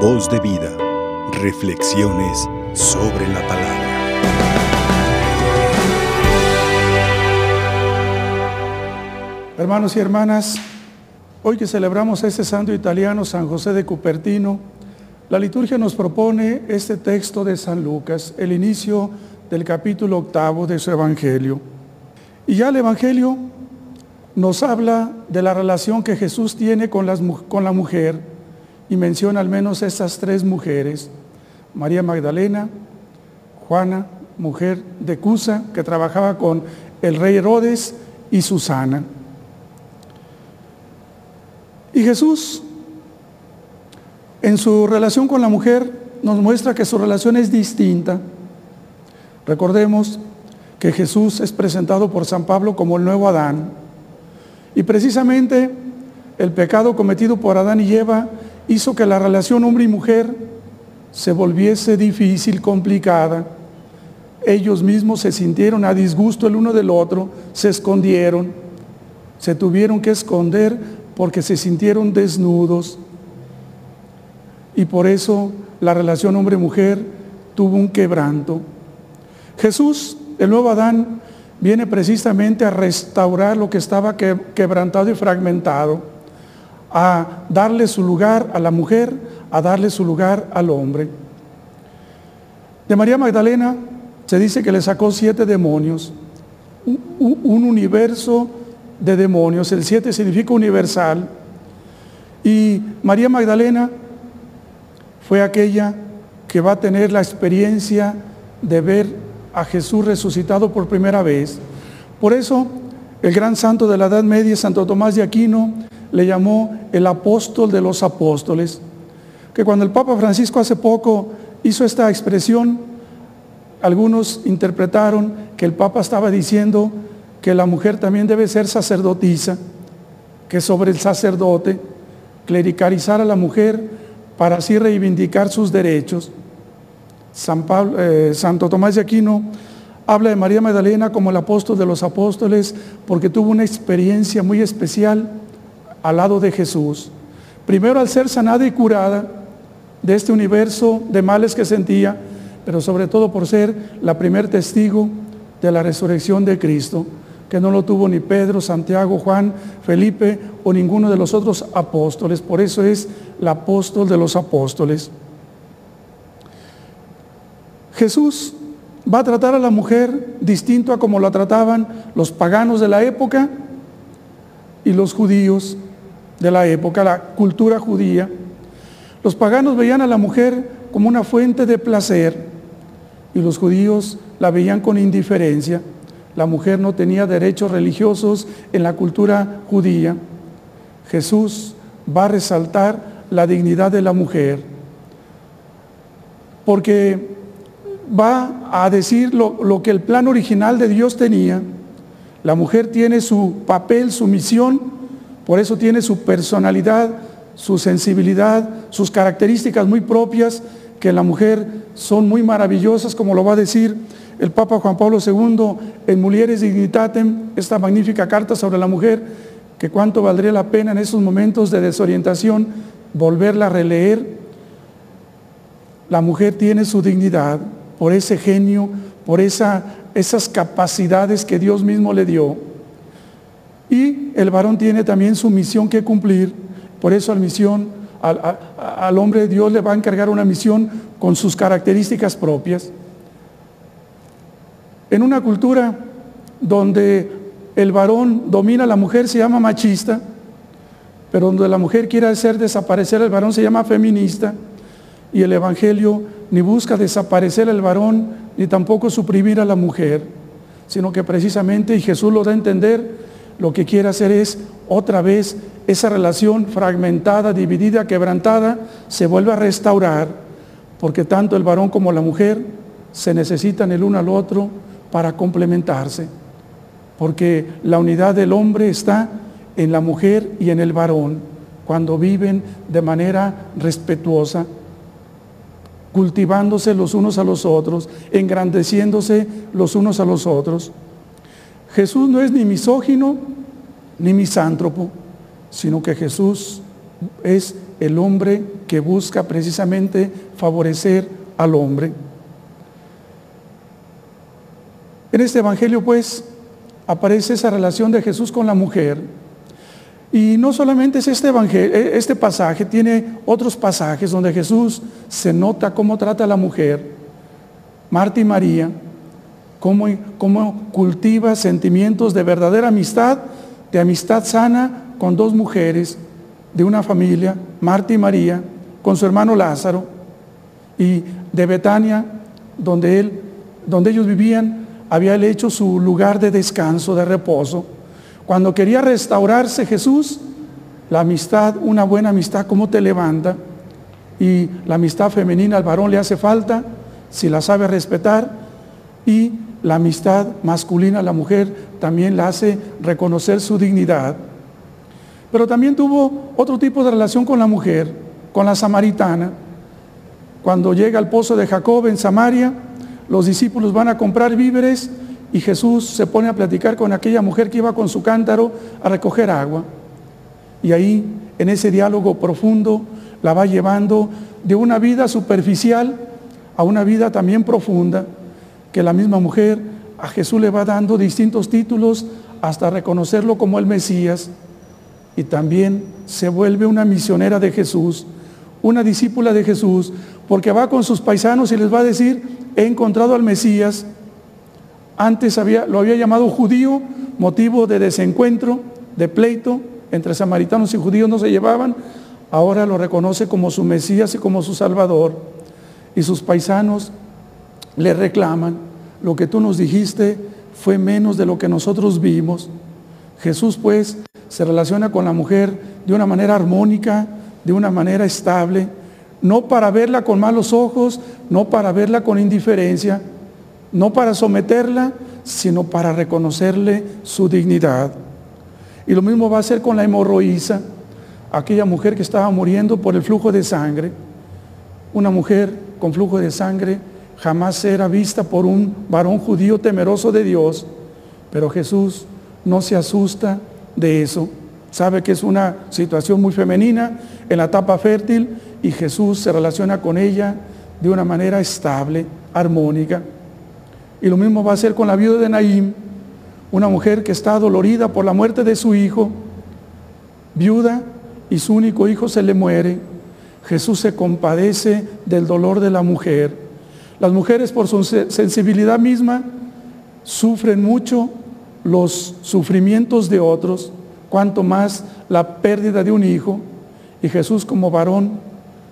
Voz de vida. Reflexiones sobre la palabra. Hermanos y hermanas, hoy que celebramos a este santo italiano San José de Cupertino, la liturgia nos propone este texto de San Lucas, el inicio del capítulo octavo de su Evangelio. Y ya el Evangelio nos habla de la relación que Jesús tiene con, con la mujer y menciona al menos estas tres mujeres, María Magdalena, Juana, mujer de Cusa, que trabajaba con el rey Herodes, y Susana. Y Jesús, en su relación con la mujer, nos muestra que su relación es distinta. Recordemos que Jesús es presentado por San Pablo como el nuevo Adán. Y precisamente el pecado cometido por Adán y Eva hizo que la relación hombre y mujer se volviese difícil, complicada. Ellos mismos se sintieron a disgusto el uno del otro, se escondieron, se tuvieron que esconder porque se sintieron desnudos. Y por eso la relación hombre-mujer tuvo un quebranto. Jesús, el nuevo Adán, viene precisamente a restaurar lo que estaba quebrantado y fragmentado, a darle su lugar a la mujer, a darle su lugar al hombre. De María Magdalena se dice que le sacó siete demonios, un universo de demonios. El siete significa universal. Y María Magdalena fue aquella que va a tener la experiencia de ver a Jesús resucitado por primera vez. Por eso el gran santo de la Edad Media, Santo Tomás de Aquino, le llamó el apóstol de los apóstoles. Que cuando el Papa Francisco hace poco hizo esta expresión, algunos interpretaron que el Papa estaba diciendo que la mujer también debe ser sacerdotisa, que sobre el sacerdote clericalizar a la mujer para así reivindicar sus derechos. Eh, Santo Tomás de Aquino habla de María Magdalena como el apóstol de los apóstoles porque tuvo una experiencia muy especial al lado de Jesús. Primero al ser sanada y curada de este universo de males que sentía, pero sobre todo por ser la primer testigo de la resurrección de Cristo que no lo tuvo ni Pedro, Santiago, Juan, Felipe o ninguno de los otros apóstoles. Por eso es el apóstol de los apóstoles. Jesús va a tratar a la mujer distinto a como la trataban los paganos de la época y los judíos de la época, la cultura judía. Los paganos veían a la mujer como una fuente de placer y los judíos la veían con indiferencia la mujer no tenía derechos religiosos en la cultura judía. Jesús va a resaltar la dignidad de la mujer, porque va a decir lo, que el plan original de Dios tenía. La mujer tiene su papel, su misión, por eso tiene su personalidad, su sensibilidad, sus características muy propias, que la mujer son muy maravillosas, como lo va a decir el Papa Juan Pablo II en Mulieres Dignitatem, esta magnífica carta sobre la mujer, que cuánto valdría la pena en esos momentos de desorientación volverla a releer. La mujer tiene su dignidad por ese genio, por esa, esas capacidades que Dios mismo le dio. Y el varón tiene también su misión que cumplir. Por eso al misión, al, hombre de Dios le va a encargar una misión con sus características propias. En una cultura donde el varón domina a la mujer se llama machista, pero donde la mujer quiere hacer desaparecer al varón se llama feminista, y el Evangelio ni busca desaparecer al varón, ni tampoco suprimir a la mujer, sino que precisamente, y Jesús lo da a entender, lo que quiere hacer es otra vez esa relación fragmentada, dividida, quebrantada, se vuelve a restaurar, porque tanto el varón como la mujer se necesitan el uno al otro para complementarse, porque la unidad del hombre está en la mujer y en el varón, cuando viven de manera respetuosa, cultivándose los unos a los otros, engrandeciéndose los unos a los otros. Jesús no es ni misógino ni misántropo, sino que Jesús es el hombre que busca precisamente favorecer al hombre. En este Evangelio pues aparece esa relación de Jesús con la mujer. Y no solamente es este, evangelio, e, este pasaje, tiene otros pasajes donde Jesús se nota cómo trata a la mujer, Marta y María, cómo, cómo cultiva sentimientos de verdadera amistad, de amistad sana con dos mujeres de una familia, Marta y María, con su hermano Lázaro, y de Betania, donde, él, donde ellos vivían, había hecho su lugar de descanso, de reposo. Cuando quería restaurarse Jesús, la amistad, una buena amistad, ¿cómo te levanta? Y la amistad femenina al varón le hace falta, si la sabe respetar, y la amistad masculina a la mujer también la hace reconocer su dignidad. Pero también tuvo otro tipo de relación con la mujer, con la samaritana. Cuando llega al pozo de Jacob en Samaria, los discípulos van a comprar víveres y Jesús se pone a platicar con aquella mujer que iba con su cántaro a recoger agua. Y ahí, en ese diálogo profundo, la va llevando de una vida superficial a una vida también profunda, que la misma mujer a Jesús le va dando distintos títulos hasta reconocerlo como el Mesías. Y también se vuelve una misionera de Jesús, una discípula de Jesús, porque va con sus paisanos y les va a decir, he encontrado al Mesías, antes había, lo había llamado judío, motivo de desencuentro, de pleito, entre samaritanos y judíos no se llevaban, ahora lo reconoce como su Mesías y como su Salvador. Y sus paisanos le reclaman, lo que tú nos dijiste fue menos de lo que nosotros vimos. Jesús pues se relaciona con la mujer de una manera armónica, de una manera estable, no para verla con malos ojos, no para verla con indiferencia, no para someterla, sino para reconocerle su dignidad. Y lo mismo va a ser con la hemorroísa, aquella mujer que estaba muriendo por el flujo de sangre. Una mujer con flujo de sangre jamás era vista por un varón judío temeroso de Dios, pero Jesús no se asusta de eso. Sabe que es una situación muy femenina en la etapa fértil y Jesús se relaciona con ella de una manera estable, armónica. Y lo mismo va a ser con la viuda de Naim, una mujer que está dolorida por la muerte de su hijo, viuda y su único hijo se le muere. Jesús se compadece del dolor de la mujer. Las mujeres por su sensibilidad misma sufren mucho los sufrimientos de otros, cuanto más la pérdida de un hijo. Y Jesús como varón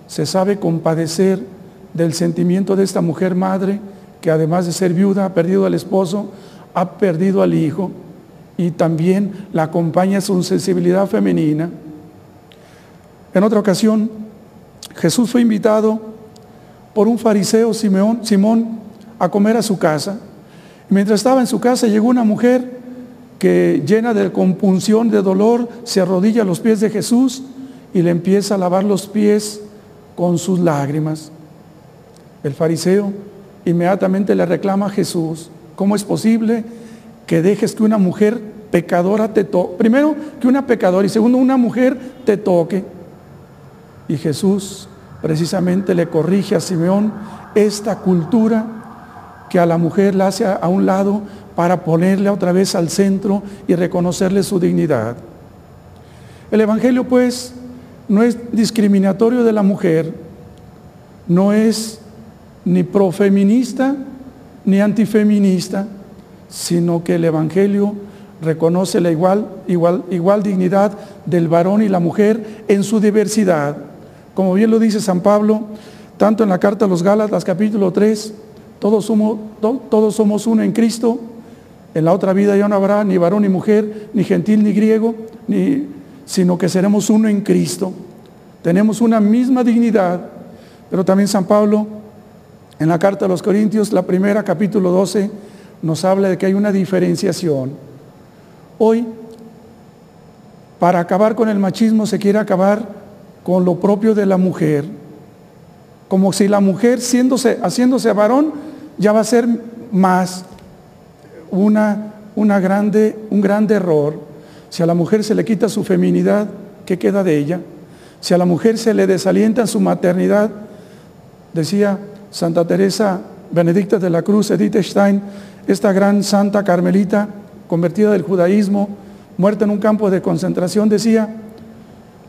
se sabe compadecer del sentimiento de esta mujer madre que además de ser viuda ha perdido al esposo, ha perdido al hijo y también la acompaña su sensibilidad femenina. En otra ocasión, Jesús fue invitado por un fariseo Simón, a comer a su casa. mientras estaba en su casa llegó una mujer que llena de compunción, de dolor, se arrodilla a los pies de Jesús y le empieza a lavar los pies con sus lágrimas. El fariseo inmediatamente le reclama a Jesús, ¿cómo es posible que dejes que una mujer pecadora te toque? Primero, que una pecadora y segundo, una mujer te toque. Y Jesús precisamente le corrige a Simeón esta cultura que a la mujer la hace a un lado para ponerle otra vez al centro y reconocerle su dignidad. El Evangelio pues no es discriminatorio de la mujer, no es ni profeminista ni antifeminista, sino que el Evangelio reconoce la igual, igual, igual dignidad del varón y la mujer en su diversidad. Como bien lo dice San Pablo, tanto en la carta a los Gálatas capítulo 3, todos somos, todos somos uno en Cristo, en la otra vida ya no habrá ni varón ni mujer, ni gentil ni griego, ni sino que seremos uno en Cristo. Tenemos una misma dignidad, pero también San Pablo, en la carta a los Corintios, la primera, capítulo 12, nos habla de que hay una diferenciación. Hoy, para acabar con el machismo, se quiere acabar con lo propio de la mujer. Como si la mujer, haciéndose varón, ya va a ser más una, una grande, un grande error. Si a la mujer se le quita su feminidad, ¿qué queda de ella? Si a la mujer se le desalienta en su maternidad, decía Santa Teresa Benedicta de la Cruz, Edith Stein, esta gran santa carmelita, convertida del judaísmo, muerta en un campo de concentración, decía,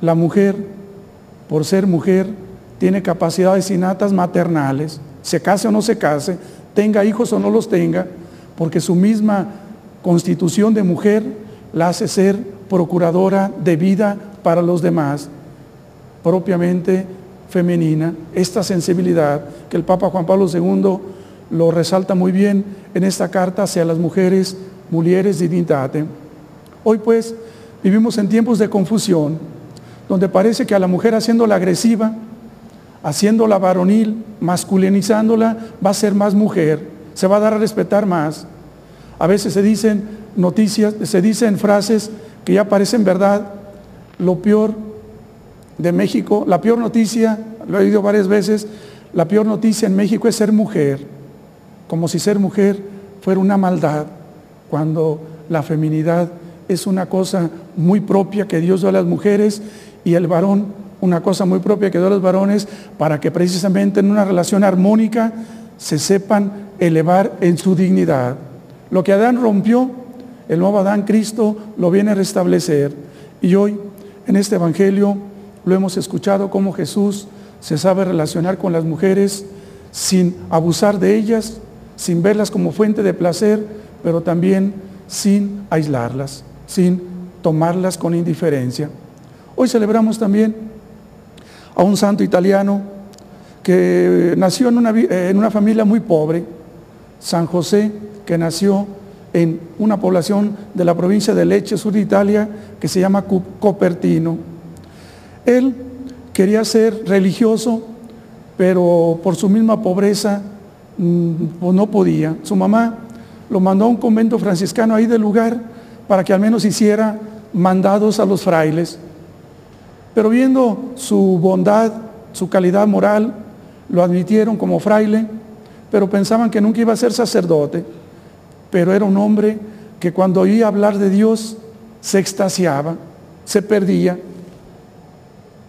la mujer, por ser mujer, tiene capacidades innatas maternales, se case o no se case, tenga hijos o no los tenga, porque su misma constitución de mujer la hace ser procuradora de vida para los demás, propiamente femenina, esta sensibilidad que el Papa Juan Pablo II lo resalta muy bien en esta carta hacia las mujeres, mujeres dignitate. Hoy pues vivimos en tiempos de confusión, donde parece que a la mujer haciéndola agresiva, haciéndola varonil, masculinizándola, va a ser más mujer, se va a dar a respetar más. A veces se dicen noticias, se dicen frases que ya parecen verdad. Lo peor de México, la peor noticia, lo he oído varias veces, la peor noticia en México es ser mujer, como si ser mujer fuera una maldad, cuando la feminidad es una cosa muy propia que Dios dio a las mujeres y el varón una cosa muy propia que dio a los varones para que precisamente en una relación armónica se sepan elevar en su dignidad. Lo que Adán rompió, el nuevo Adán Cristo lo viene a restablecer. Y hoy en este Evangelio lo hemos escuchado cómo Jesús se sabe relacionar con las mujeres sin abusar de ellas, sin verlas como fuente de placer, pero también sin aislarlas, sin tomarlas con indiferencia. Hoy celebramos también a un santo italiano que nació en una, en una familia muy pobre, San José, que nació en una población de la provincia de Leche, sur de Italia, que se llama Copertino. Él quería ser religioso, pero por su misma pobreza mm, pues no podía. Su mamá lo mandó a un convento franciscano ahí del lugar para que al menos hiciera mandados a los frailes. Pero viendo su bondad, su calidad moral, lo admitieron como fraile, pero pensaban que nunca iba a ser sacerdote. Pero era un hombre que cuando oía hablar de Dios se extasiaba, se perdía.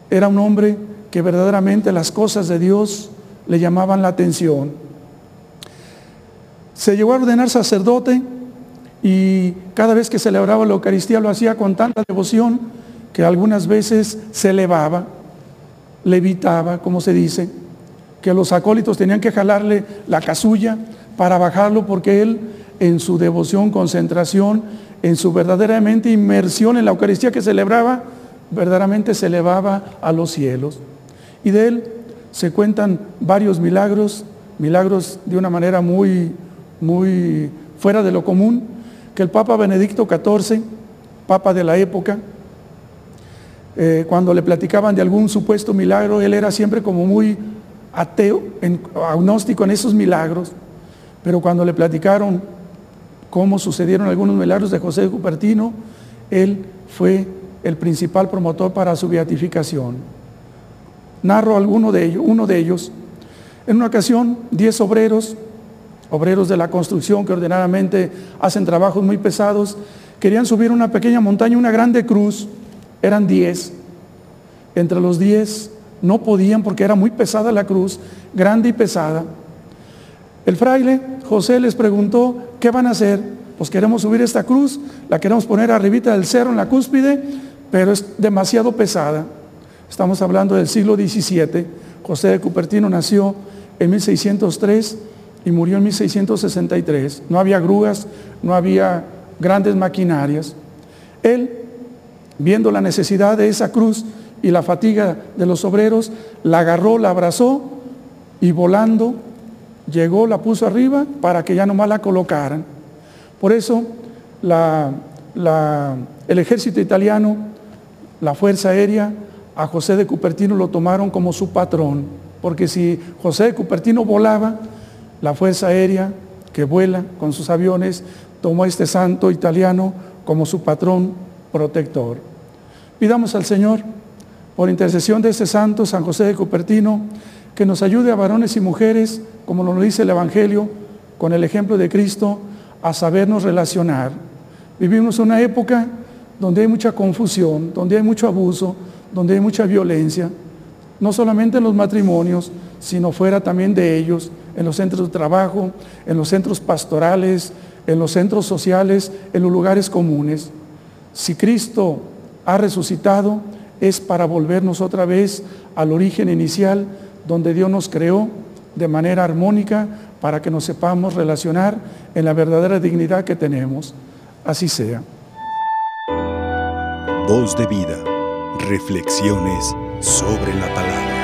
Era un hombre que verdaderamente las cosas de Dios le llamaban la atención. Se llegó a ordenar sacerdote y cada vez que celebraba la Eucaristía lo hacía con tanta devoción que algunas veces se elevaba, levitaba, como se dice, que los acólitos tenían que jalarle la casulla para bajarlo porque él en su devoción, concentración, en su verdaderamente inmersión en la Eucaristía que celebraba, verdaderamente se elevaba a los cielos. Y de él se cuentan varios milagros, milagros de una manera muy, muy fuera de lo común, que el Papa Benedicto XIV, Papa de la época, eh, cuando le platicaban de algún supuesto milagro, él era siempre como muy ateo, agnóstico en esos milagros, pero cuando le platicaron cómo sucedieron algunos milagros de José de Cupertino, él fue el principal promotor para su beatificación. Narro alguno de ellos, uno de ellos. En una ocasión, diez obreros, obreros de la construcción que ordenadamente hacen trabajos muy pesados, querían subir una pequeña montaña, una grande cruz, eran diez. Entre los diez no podían porque era muy pesada la cruz, grande y pesada. El fraile José les preguntó, ¿qué van a hacer? Pues queremos subir esta cruz, la queremos poner arribita del cerro en la cúspide, pero es demasiado pesada. Estamos hablando del siglo XVII. José de Cupertino nació en 1603 y murió en 1663. No había grúas, no había grandes maquinarias. Él, viendo la necesidad de esa cruz y la fatiga de los obreros, la agarró, la abrazó y volando llegó, la puso arriba para que ya nomás la colocaran. Por eso el ejército italiano, la Fuerza Aérea, a José de Cupertino lo tomaron como su patrón, porque si José de Cupertino volaba, la Fuerza Aérea que vuela con sus aviones tomó a este santo italiano como su patrón protector. Pidamos al Señor, por intercesión de este santo, San José de Cupertino, que nos ayude a varones y mujeres, como nos dice el Evangelio, con el ejemplo de Cristo, a sabernos relacionar. Vivimos una época donde hay mucha confusión, donde hay mucho abuso, donde hay mucha violencia, no solamente en los matrimonios, sino fuera también de ellos, en los centros de trabajo, en los centros pastorales, en los centros sociales, en los lugares comunes. Si Cristo ha resucitado, es para volvernos otra vez al origen inicial, donde Dios nos creó de manera armónica para que nos sepamos relacionar en la verdadera dignidad que tenemos. Así sea. Voz de vida. Reflexiones sobre la palabra.